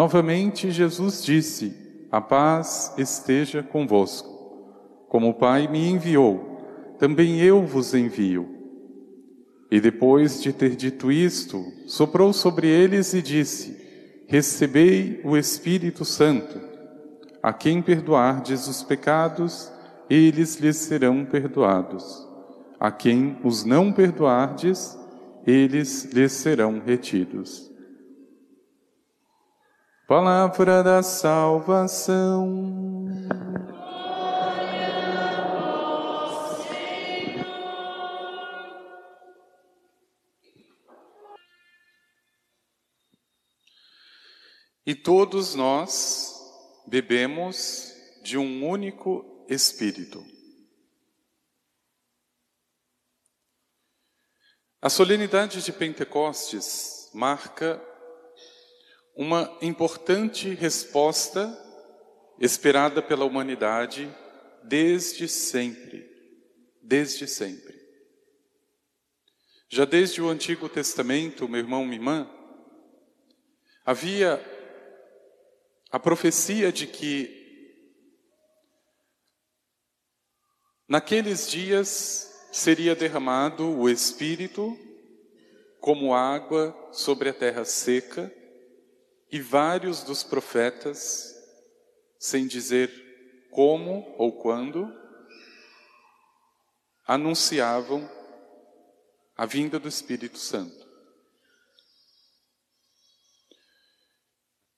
Novamente Jesus disse: A paz esteja convosco. Como o Pai me enviou, também eu vos envio. E depois de ter dito isto, soprou sobre eles e disse: Recebei o Espírito Santo. A quem perdoardes os pecados, eles lhes serão perdoados. A quem os não perdoardes, eles lhes serão retidos. Palavra da salvação. E todos nós bebemos de um único Espírito. A solenidade de Pentecostes marca uma importante resposta esperada pela humanidade desde sempre. Desde sempre. Já desde o Antigo Testamento, meu irmão, minha irmã, havia a profecia de que naqueles dias seria derramado o Espírito como água sobre a terra seca e vários dos profetas, sem dizer como ou quando, anunciavam a vinda do Espírito Santo.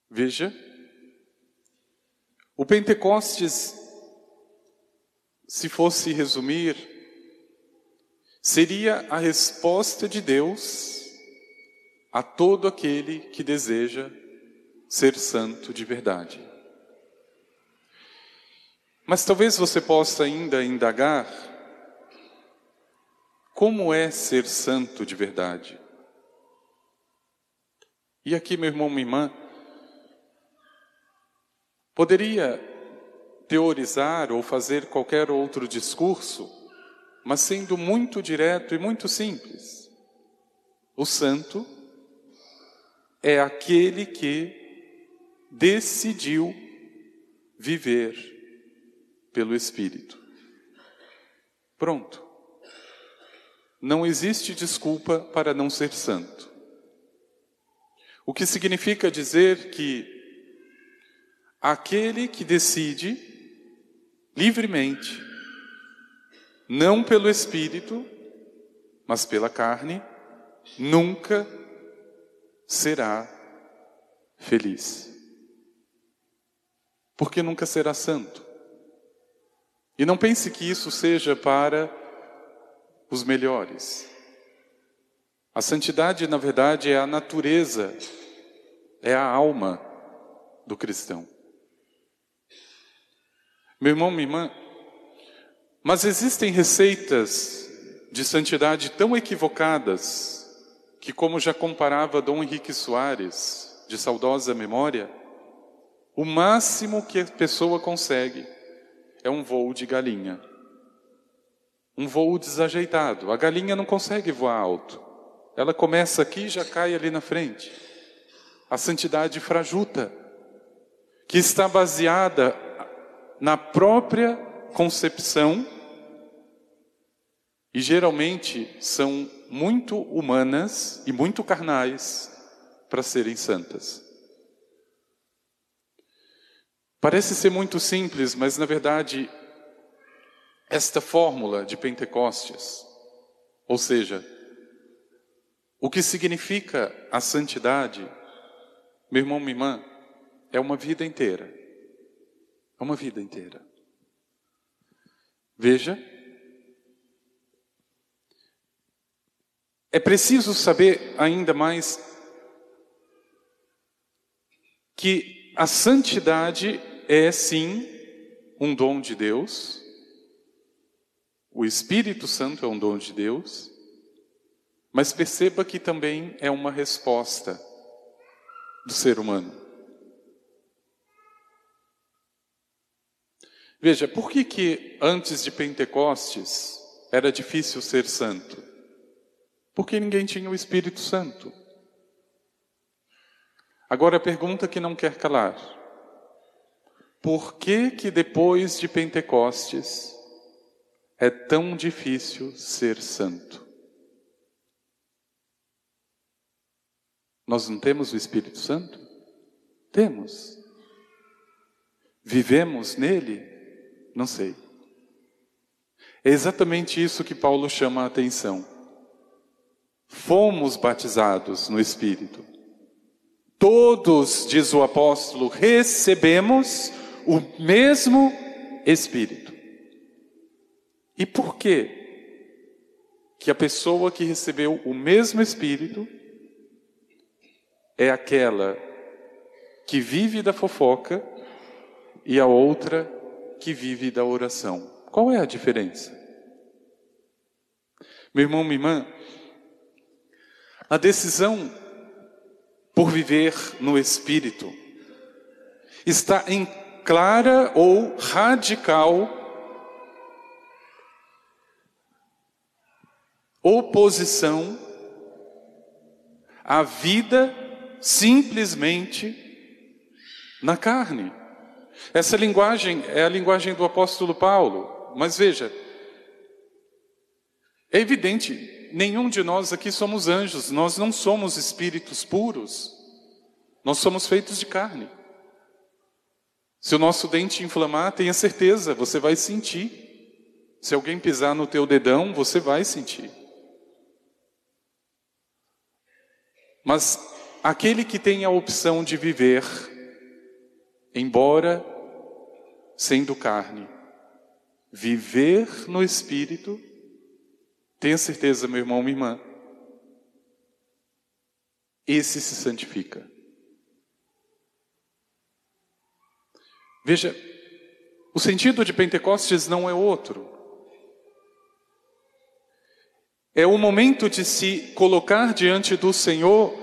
Veja, o Pentecostes, se fosse resumir, seria a resposta de Deus a todo aquele que deseja ser santo de verdade. Mas talvez você possa ainda indagar como é ser santo de verdade. E aqui, meu irmão, minha irmã, poderia teorizar ou fazer qualquer outro discurso, mas sendo muito direto e muito simples. O santo é aquele que decidiu viver pelo Espírito. Pronto. Não existe desculpa para não ser santo. O que significa dizer que aquele que decide livremente, não pelo Espírito, mas pela carne, nunca será feliz porque nunca será santo. E não pense que isso seja para os melhores. A santidade, na verdade, é a natureza, é a alma do cristão. Meu irmão, minha irmã, mas existem receitas de santidade tão equivocadas que, como já comparava Dom Henrique Soares, de saudosa memória, o máximo que a pessoa consegue é um voo de galinha. Um voo desajeitado. A galinha não consegue voar alto. Ela começa aqui e já cai ali na frente. A santidade frajuta, que está baseada na própria concepção e geralmente são muito humanas e muito carnais para serem santas. Parece ser muito simples, mas na verdade esta fórmula de Pentecostes, ou seja, o que significa a santidade, meu irmão, minha irmã, é uma vida inteira. É uma vida inteira. Veja, é preciso saber ainda mais que a santidade é sim um dom de Deus, o Espírito Santo é um dom de Deus, mas perceba que também é uma resposta do ser humano. Veja, por que que antes de Pentecostes era difícil ser santo? Porque ninguém tinha o Espírito Santo. Agora a pergunta que não quer calar. Por que que depois de Pentecostes é tão difícil ser santo? Nós não temos o Espírito Santo? Temos. Vivemos nele? Não sei. É exatamente isso que Paulo chama a atenção. Fomos batizados no Espírito. Todos, diz o apóstolo, recebemos o mesmo Espírito. E por quê? Que a pessoa que recebeu o mesmo Espírito é aquela que vive da fofoca e a outra que vive da oração. Qual é a diferença? Meu irmão, minha irmã, a decisão por viver no Espírito está em clara ou radical oposição à vida simplesmente na carne. Essa linguagem é a linguagem do apóstolo Paulo, mas veja, é evidente, nenhum de nós aqui somos anjos, nós não somos espíritos puros, nós somos feitos de carne. Se o nosso dente inflamar, tenha certeza, você vai sentir. Se alguém pisar no teu dedão, você vai sentir. Mas aquele que tem a opção de viver embora sendo carne, viver no espírito, tenha certeza, meu irmão, minha irmã, esse se santifica. Veja, o sentido de Pentecostes não é outro. É o momento de se colocar diante do Senhor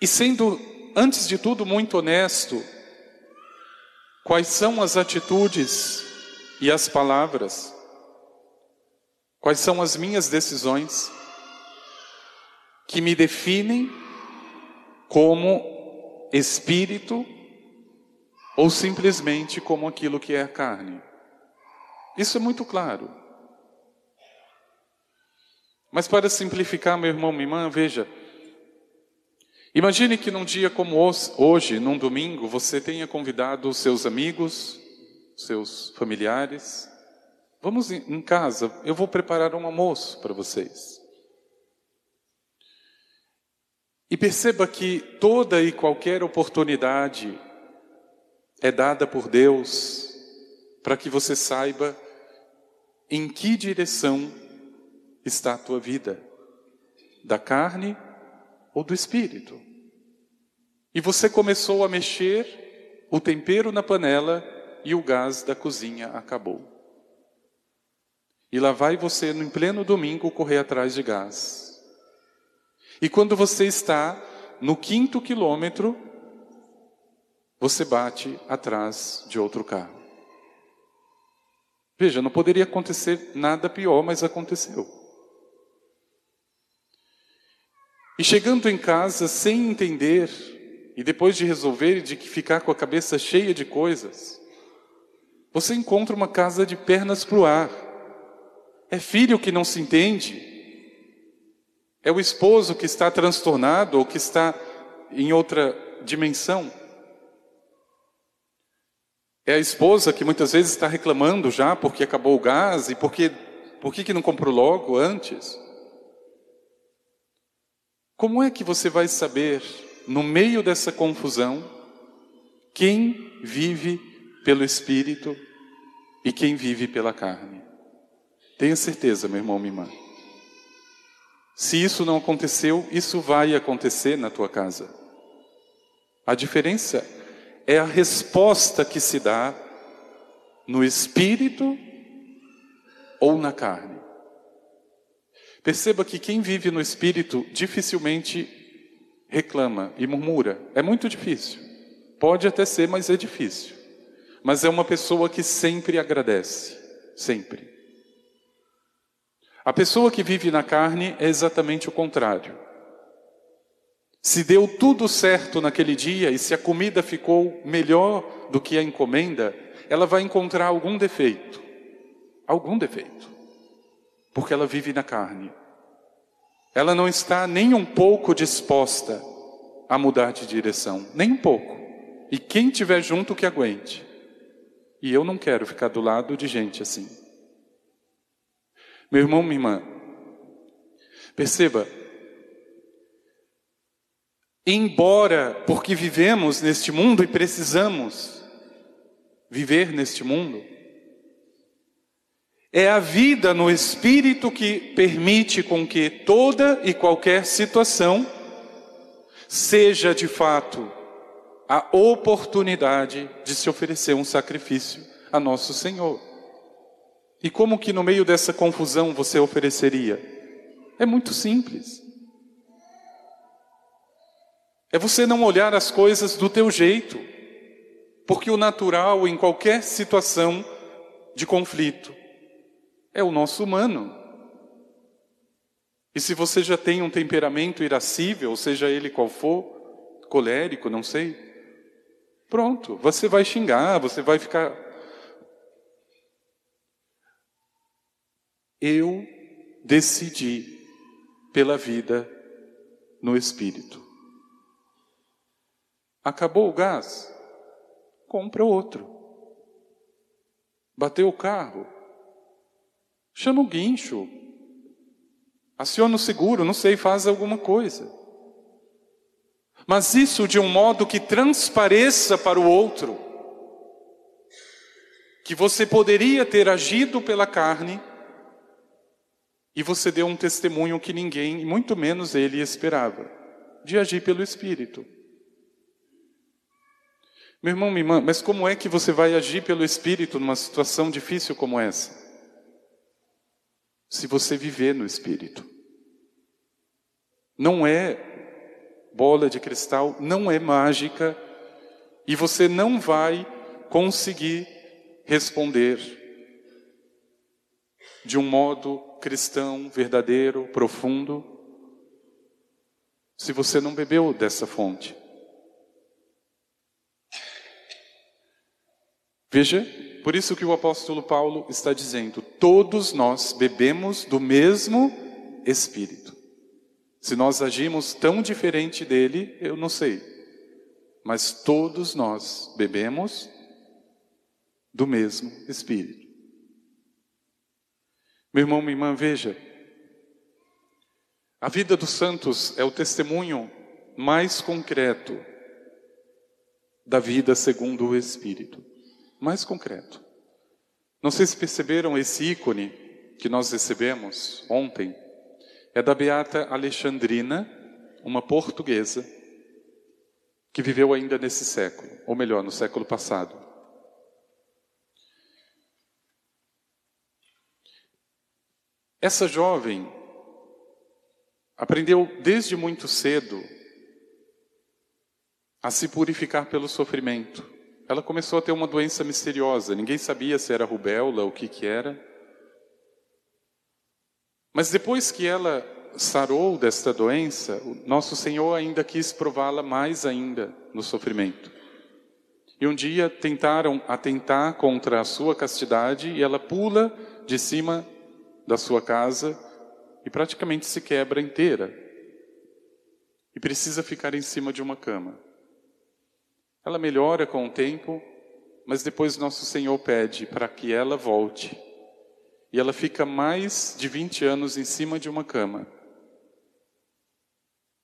e sendo antes de tudo, muito honesto. Quais são as atitudes e as palavras? Quais são as minhas decisões que me definem como espírito ou simplesmente como aquilo que é carne? Isso é muito claro. Mas para simplificar, meu irmão, minha irmã, veja, Imagine que num dia como hoje, num domingo, você tenha convidado seus amigos, seus familiares. Vamos em casa, eu vou preparar um almoço para vocês. E perceba que toda e qualquer oportunidade é dada por Deus para que você saiba em que direção está a tua vida, da carne ou do espírito. E você começou a mexer o tempero na panela e o gás da cozinha acabou. E lá vai você, em pleno domingo, correr atrás de gás. E quando você está no quinto quilômetro, você bate atrás de outro carro. Veja, não poderia acontecer nada pior, mas aconteceu. E chegando em casa sem entender e depois de resolver e de ficar com a cabeça cheia de coisas, você encontra uma casa de pernas para o ar. É filho que não se entende. É o esposo que está transtornado ou que está em outra dimensão. É a esposa que muitas vezes está reclamando já porque acabou o gás e porque por que, que não comprou logo antes? Como é que você vai saber, no meio dessa confusão, quem vive pelo Espírito e quem vive pela carne? Tenha certeza, meu irmão, minha irmã. Se isso não aconteceu, isso vai acontecer na tua casa. A diferença é a resposta que se dá no espírito ou na carne. Perceba que quem vive no espírito dificilmente reclama e murmura. É muito difícil. Pode até ser, mas é difícil. Mas é uma pessoa que sempre agradece, sempre. A pessoa que vive na carne é exatamente o contrário. Se deu tudo certo naquele dia e se a comida ficou melhor do que a encomenda, ela vai encontrar algum defeito. Algum defeito. Porque ela vive na carne. Ela não está nem um pouco disposta a mudar de direção, nem um pouco. E quem tiver junto que aguente. E eu não quero ficar do lado de gente assim. Meu irmão, minha irmã, perceba, embora, porque vivemos neste mundo e precisamos viver neste mundo, é a vida no Espírito que permite com que toda e qualquer situação seja de fato a oportunidade de se oferecer um sacrifício a nosso Senhor. E como que no meio dessa confusão você ofereceria? É muito simples. É você não olhar as coisas do teu jeito, porque o natural em qualquer situação de conflito é o nosso humano. E se você já tem um temperamento irascível, seja ele qual for, colérico, não sei, pronto, você vai xingar, você vai ficar Eu decidi pela vida no Espírito. Acabou o gás? Compra outro. Bateu o carro? Chama o guincho. Aciona o seguro, não sei, faz alguma coisa. Mas isso de um modo que transpareça para o outro que você poderia ter agido pela carne e você deu um testemunho que ninguém, muito menos ele, esperava, de agir pelo Espírito. Meu irmão, minha irmã, mas como é que você vai agir pelo Espírito numa situação difícil como essa? Se você viver no Espírito. Não é bola de cristal, não é mágica, e você não vai conseguir responder de um modo cristão verdadeiro, profundo, se você não bebeu dessa fonte. Veja, por isso que o apóstolo Paulo está dizendo: todos nós bebemos do mesmo Espírito. Se nós agimos tão diferente dele, eu não sei, mas todos nós bebemos do mesmo Espírito. Meu irmão, minha irmã, veja. A vida dos santos é o testemunho mais concreto da vida segundo o Espírito. Mais concreto. Não sei se perceberam esse ícone que nós recebemos ontem. É da Beata Alexandrina, uma portuguesa, que viveu ainda nesse século, ou melhor, no século passado. Essa jovem aprendeu desde muito cedo a se purificar pelo sofrimento. Ela começou a ter uma doença misteriosa, ninguém sabia se era rubéola, o que que era. Mas depois que ela sarou desta doença, o nosso Senhor ainda quis prová-la mais ainda no sofrimento. E um dia tentaram atentar contra a sua castidade e ela pula de cima da sua casa e praticamente se quebra inteira e precisa ficar em cima de uma cama. Ela melhora com o tempo, mas depois nosso Senhor pede para que ela volte. E ela fica mais de 20 anos em cima de uma cama.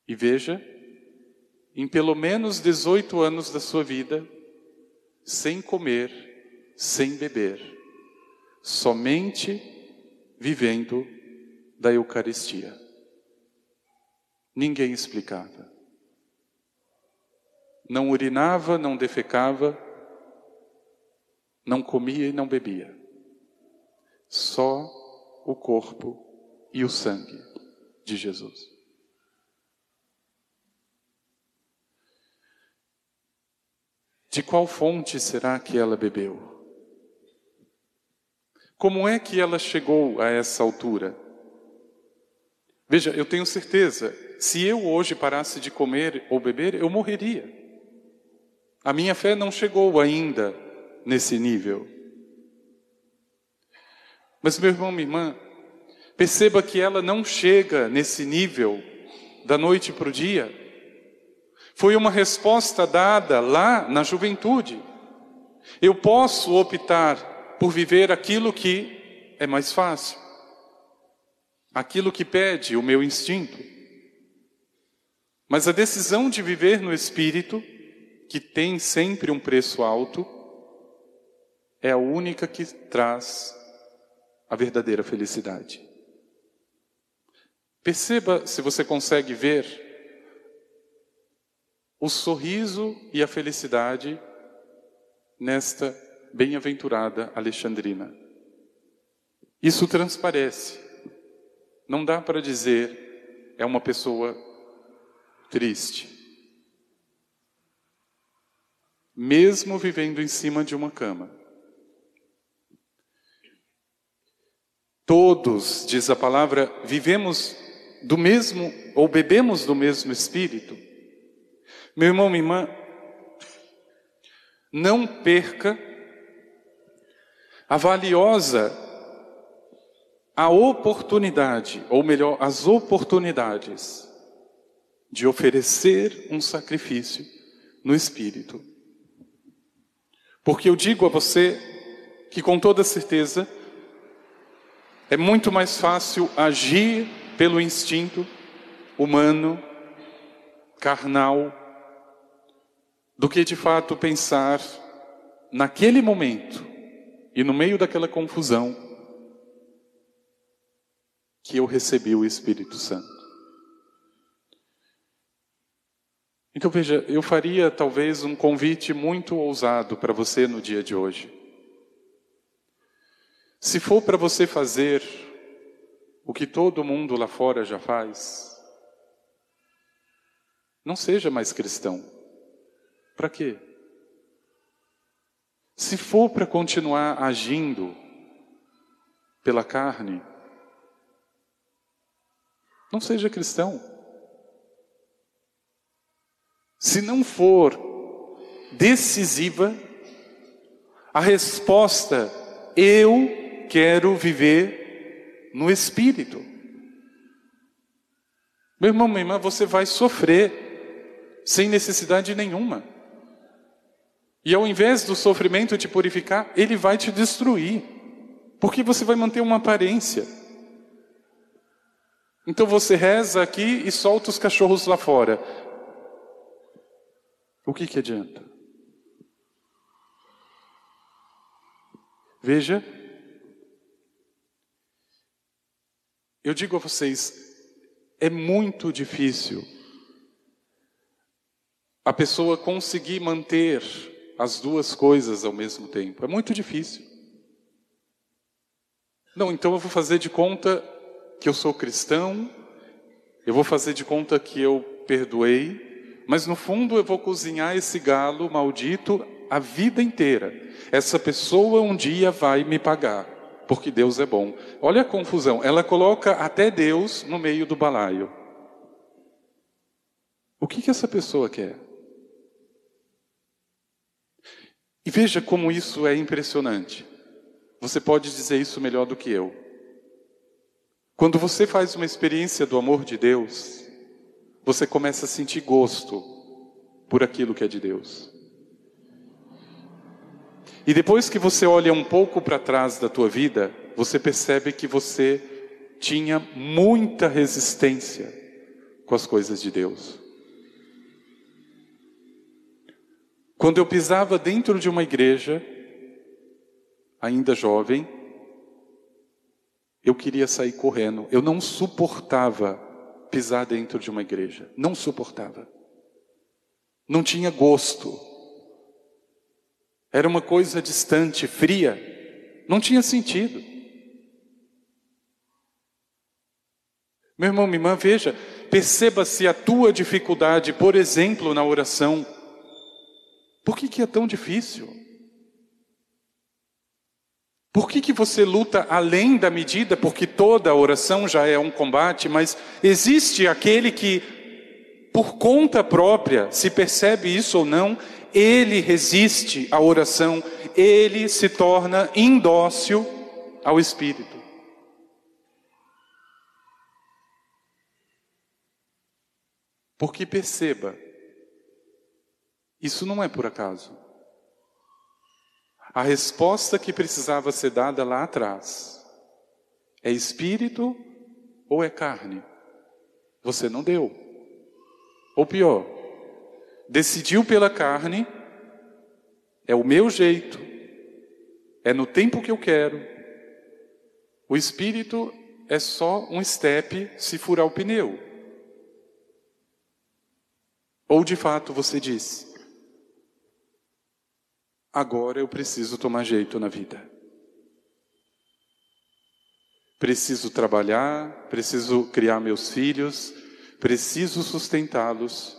E veja, em pelo menos 18 anos da sua vida, sem comer, sem beber, somente vivendo da Eucaristia. Ninguém explicava. Não urinava, não defecava, não comia e não bebia. Só o corpo e o sangue de Jesus. De qual fonte será que ela bebeu? Como é que ela chegou a essa altura? Veja, eu tenho certeza, se eu hoje parasse de comer ou beber, eu morreria. A minha fé não chegou ainda nesse nível. Mas, meu irmão, minha irmã, perceba que ela não chega nesse nível da noite para o dia. Foi uma resposta dada lá na juventude. Eu posso optar por viver aquilo que é mais fácil, aquilo que pede o meu instinto. Mas a decisão de viver no Espírito, que tem sempre um preço alto, é a única que traz a verdadeira felicidade. Perceba se você consegue ver o sorriso e a felicidade nesta bem-aventurada Alexandrina. Isso transparece. Não dá para dizer é uma pessoa triste. Mesmo vivendo em cima de uma cama. Todos, diz a palavra, vivemos do mesmo ou bebemos do mesmo espírito. Meu irmão, minha irmã, não perca a valiosa a oportunidade, ou melhor, as oportunidades de oferecer um sacrifício no espírito. Porque eu digo a você que com toda certeza é muito mais fácil agir pelo instinto humano, carnal, do que de fato pensar naquele momento e no meio daquela confusão que eu recebi o Espírito Santo. Então veja, eu faria talvez um convite muito ousado para você no dia de hoje. Se for para você fazer o que todo mundo lá fora já faz, não seja mais cristão. Para quê? Se for para continuar agindo pela carne, não seja cristão. Se não for decisiva, a resposta eu quero viver no Espírito. Meu irmão, minha irmã, você vai sofrer sem necessidade nenhuma. E ao invés do sofrimento te purificar, ele vai te destruir. Porque você vai manter uma aparência. Então você reza aqui e solta os cachorros lá fora. O que que adianta? Veja Eu digo a vocês, é muito difícil a pessoa conseguir manter as duas coisas ao mesmo tempo. É muito difícil. Não, então eu vou fazer de conta que eu sou cristão, eu vou fazer de conta que eu perdoei, mas no fundo eu vou cozinhar esse galo maldito a vida inteira. Essa pessoa um dia vai me pagar porque Deus é bom. Olha a confusão, ela coloca até Deus no meio do balaio. O que, que essa pessoa quer? E veja como isso é impressionante. Você pode dizer isso melhor do que eu. Quando você faz uma experiência do amor de Deus, você começa a sentir gosto por aquilo que é de Deus. E depois que você olha um pouco para trás da tua vida, você percebe que você tinha muita resistência com as coisas de Deus. Quando eu pisava dentro de uma igreja, ainda jovem, eu queria sair correndo. Eu não suportava pisar dentro de uma igreja. Não suportava. Não tinha gosto. Era uma coisa distante, fria. Não tinha sentido. Meu irmão, minha irmã, veja, perceba se a tua dificuldade, por exemplo, na oração. Por que, que é tão difícil? Por que, que você luta além da medida? Porque toda oração já é um combate, mas existe aquele que, por conta própria, se percebe isso ou não, ele resiste à oração, ele se torna indócil ao Espírito. Porque perceba, isso não é por acaso. A resposta que precisava ser dada lá atrás é espírito ou é carne? Você não deu. Ou pior, decidiu pela carne, é o meu jeito, é no tempo que eu quero. O espírito é só um step se furar o pneu. Ou de fato você diz: agora eu preciso tomar jeito na vida. Preciso trabalhar, preciso criar meus filhos, preciso sustentá-los,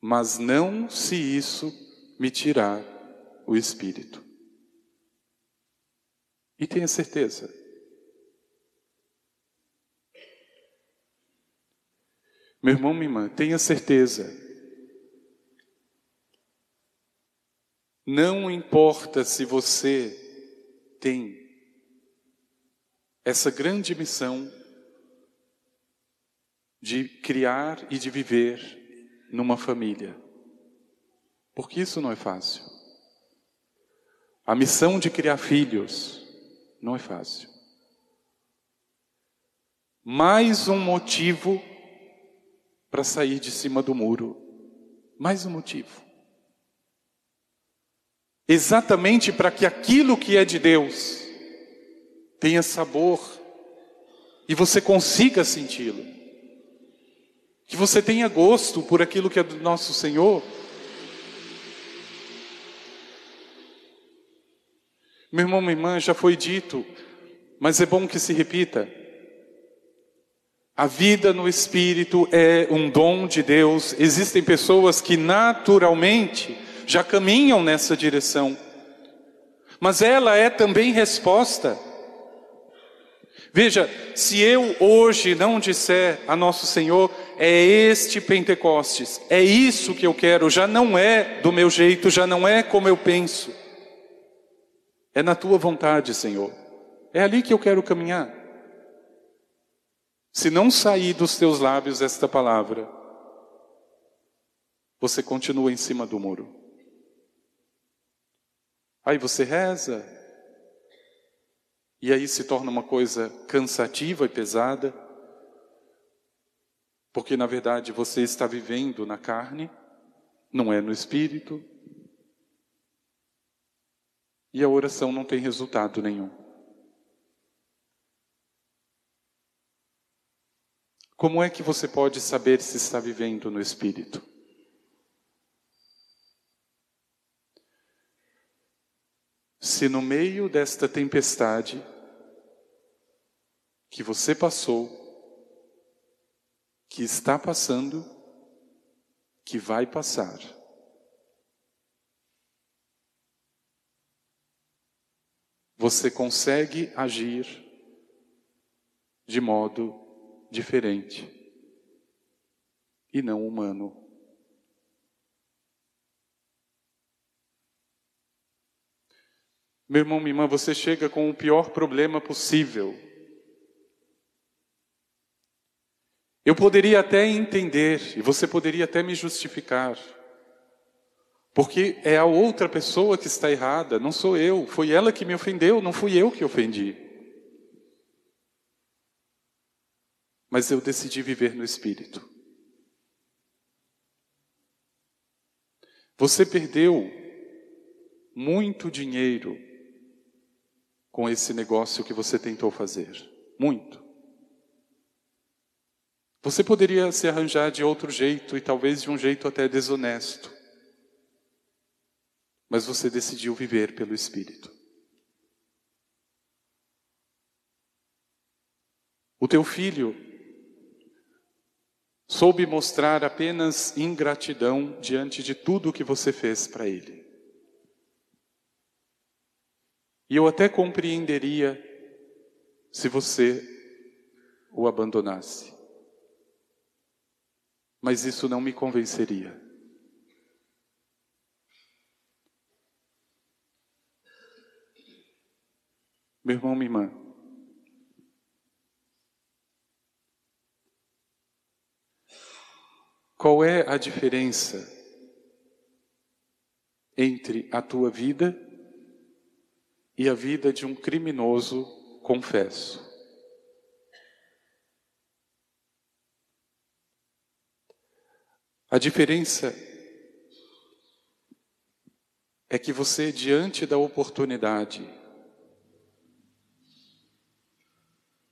mas não se isso me tirar o espírito. E tenha certeza, meu irmão, minha irmã, tenha certeza Não importa se você tem essa grande missão de criar e de viver numa família, porque isso não é fácil. A missão de criar filhos não é fácil. Mais um motivo para sair de cima do muro. Mais um motivo exatamente para que aquilo que é de Deus tenha sabor e você consiga senti-lo. Que você tenha gosto por aquilo que é do nosso Senhor. Meu irmão, minha irmã, já foi dito, mas é bom que se repita. A vida no Espírito é um dom de Deus. Existem pessoas que naturalmente já caminham nessa direção. Mas ela é também resposta. Veja, se eu hoje não disser a nosso Senhor, é este Pentecostes, é isso que eu quero, já não é do meu jeito, já não é como eu penso. É na tua vontade, Senhor. É ali que eu quero caminhar. Se não sair dos teus lábios esta palavra, você continua em cima do muro. Aí você reza, e aí se torna uma coisa cansativa e pesada, porque na verdade você está vivendo na carne, não é no espírito, e a oração não tem resultado nenhum. Como é que você pode saber se está vivendo no espírito? Se no meio desta tempestade que você passou, que está passando, que vai passar, você consegue agir de modo diferente e não humano. Meu irmão, minha irmã, você chega com o pior problema possível. Eu poderia até entender, e você poderia até me justificar, Porque é a outra pessoa que está errada, não sou eu. Foi ela que me ofendeu, não fui eu que ofendi. Mas eu decidi viver no Espírito. Você perdeu muito dinheiro com esse negócio que você tentou fazer. Muito. Você poderia se arranjar de outro jeito e talvez de um jeito até desonesto. Mas você decidiu viver pelo Espírito. O teu filho soube mostrar apenas ingratidão diante de tudo o que você fez para ele. E eu até compreenderia se você o abandonasse. Mas isso não me convenceria. Meu irmão, minha irmã, qual é a diferença entre a tua vida e a vida de um criminoso confesso? A diferença é que você, diante da oportunidade,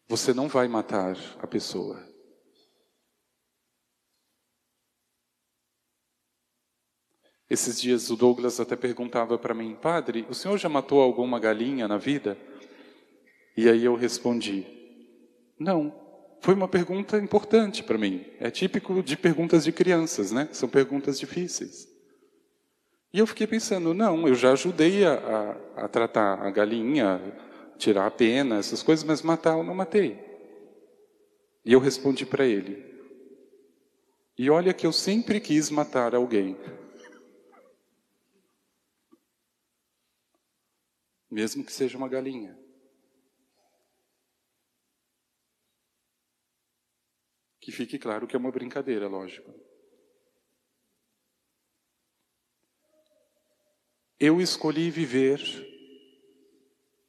você não vai matar a pessoa. Esses dias o Douglas até perguntava para mim, padre, o senhor já matou alguma galinha na vida? E aí eu respondi, não. Foi uma pergunta importante para mim. É típico de perguntas de crianças, né? São perguntas difíceis. E eu fiquei pensando, não, eu já ajudei a, a, a tratar a galinha, tirar a pena, essas coisas, mas matar eu não matei. E eu respondi para ele. E olha que eu sempre quis matar alguém. Mesmo que seja uma galinha. Que fique claro que é uma brincadeira, lógico. Eu escolhi viver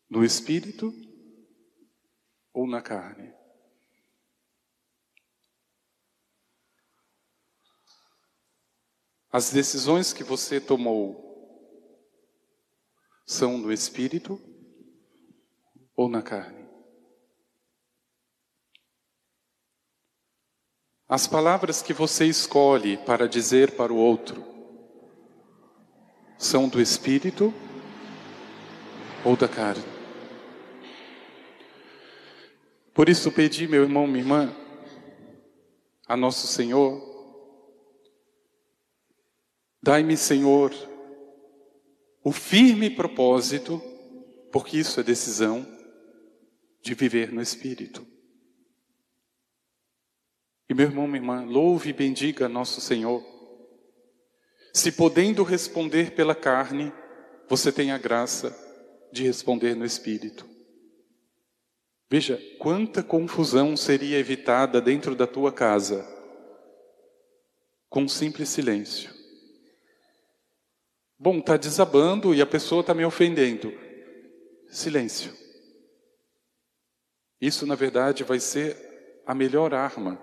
no espírito ou na carne? As decisões que você tomou são no espírito ou na carne? As palavras que você escolhe para dizer para o outro são do espírito ou da carne? Por isso pedi, meu irmão, minha irmã, a nosso Senhor, dai-me, Senhor, o firme propósito, porque isso é decisão, de viver no Espírito. E meu irmão, minha irmã, louve e bendiga nosso Senhor. Se podendo responder pela carne, você tem a graça de responder no Espírito. Veja quanta confusão seria evitada dentro da tua casa com um simples silêncio. Bom, está desabando e a pessoa está me ofendendo. Silêncio. Isso, na verdade, vai ser a melhor arma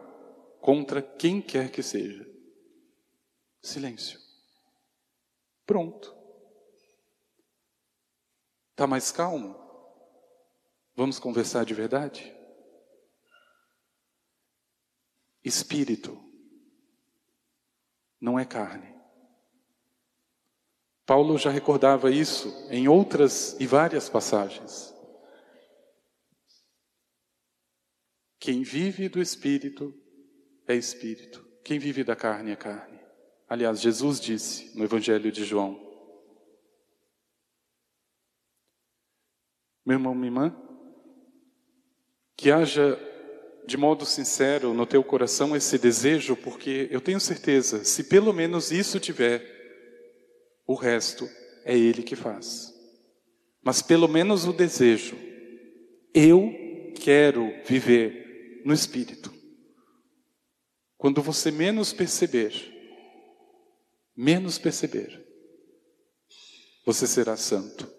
contra quem quer que seja. Silêncio. Pronto. Está mais calmo? Vamos conversar de verdade? Espírito não é carne. Paulo já recordava isso em outras e várias passagens. Quem vive do Espírito é espírito. Quem vive da carne é carne. Aliás, Jesus disse no Evangelho de João: Meu irmão, minha irmã, que haja de modo sincero no teu coração esse desejo, porque eu tenho certeza, se pelo menos isso tiver, o resto é Ele que faz. Mas pelo menos o desejo, eu quero viver no Espírito. Quando você menos perceber, menos perceber, você será santo.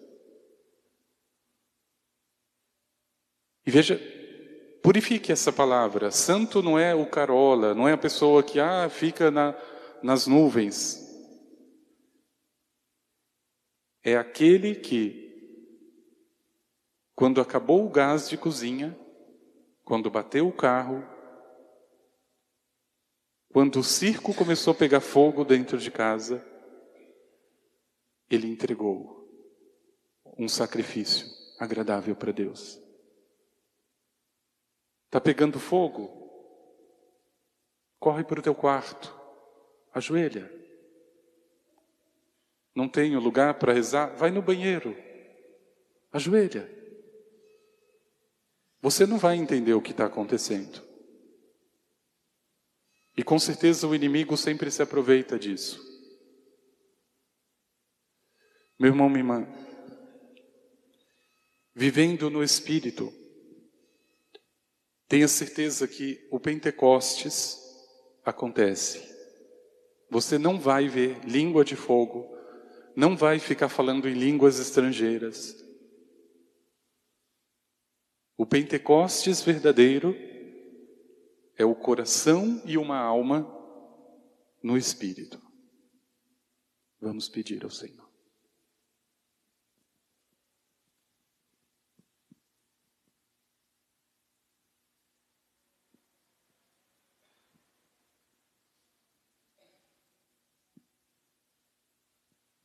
E veja, purifique essa palavra. Santo não é o carola, não é a pessoa que ah, fica na, nas nuvens. É aquele que, quando acabou o gás de cozinha, quando bateu o carro, quando o circo começou a pegar fogo dentro de casa, ele entregou um sacrifício agradável para Deus. Está pegando fogo? Corre para o teu quarto, ajoelha. Não tenho lugar para rezar? Vai no banheiro, ajoelha. Você não vai entender o que está acontecendo. E com certeza o inimigo sempre se aproveita disso. Meu irmão, minha irmã, vivendo no Espírito, tenha certeza que o Pentecostes acontece. Você não vai ver língua de fogo, não vai ficar falando em línguas estrangeiras. O Pentecostes verdadeiro é o coração e uma alma no Espírito. Vamos pedir ao Senhor.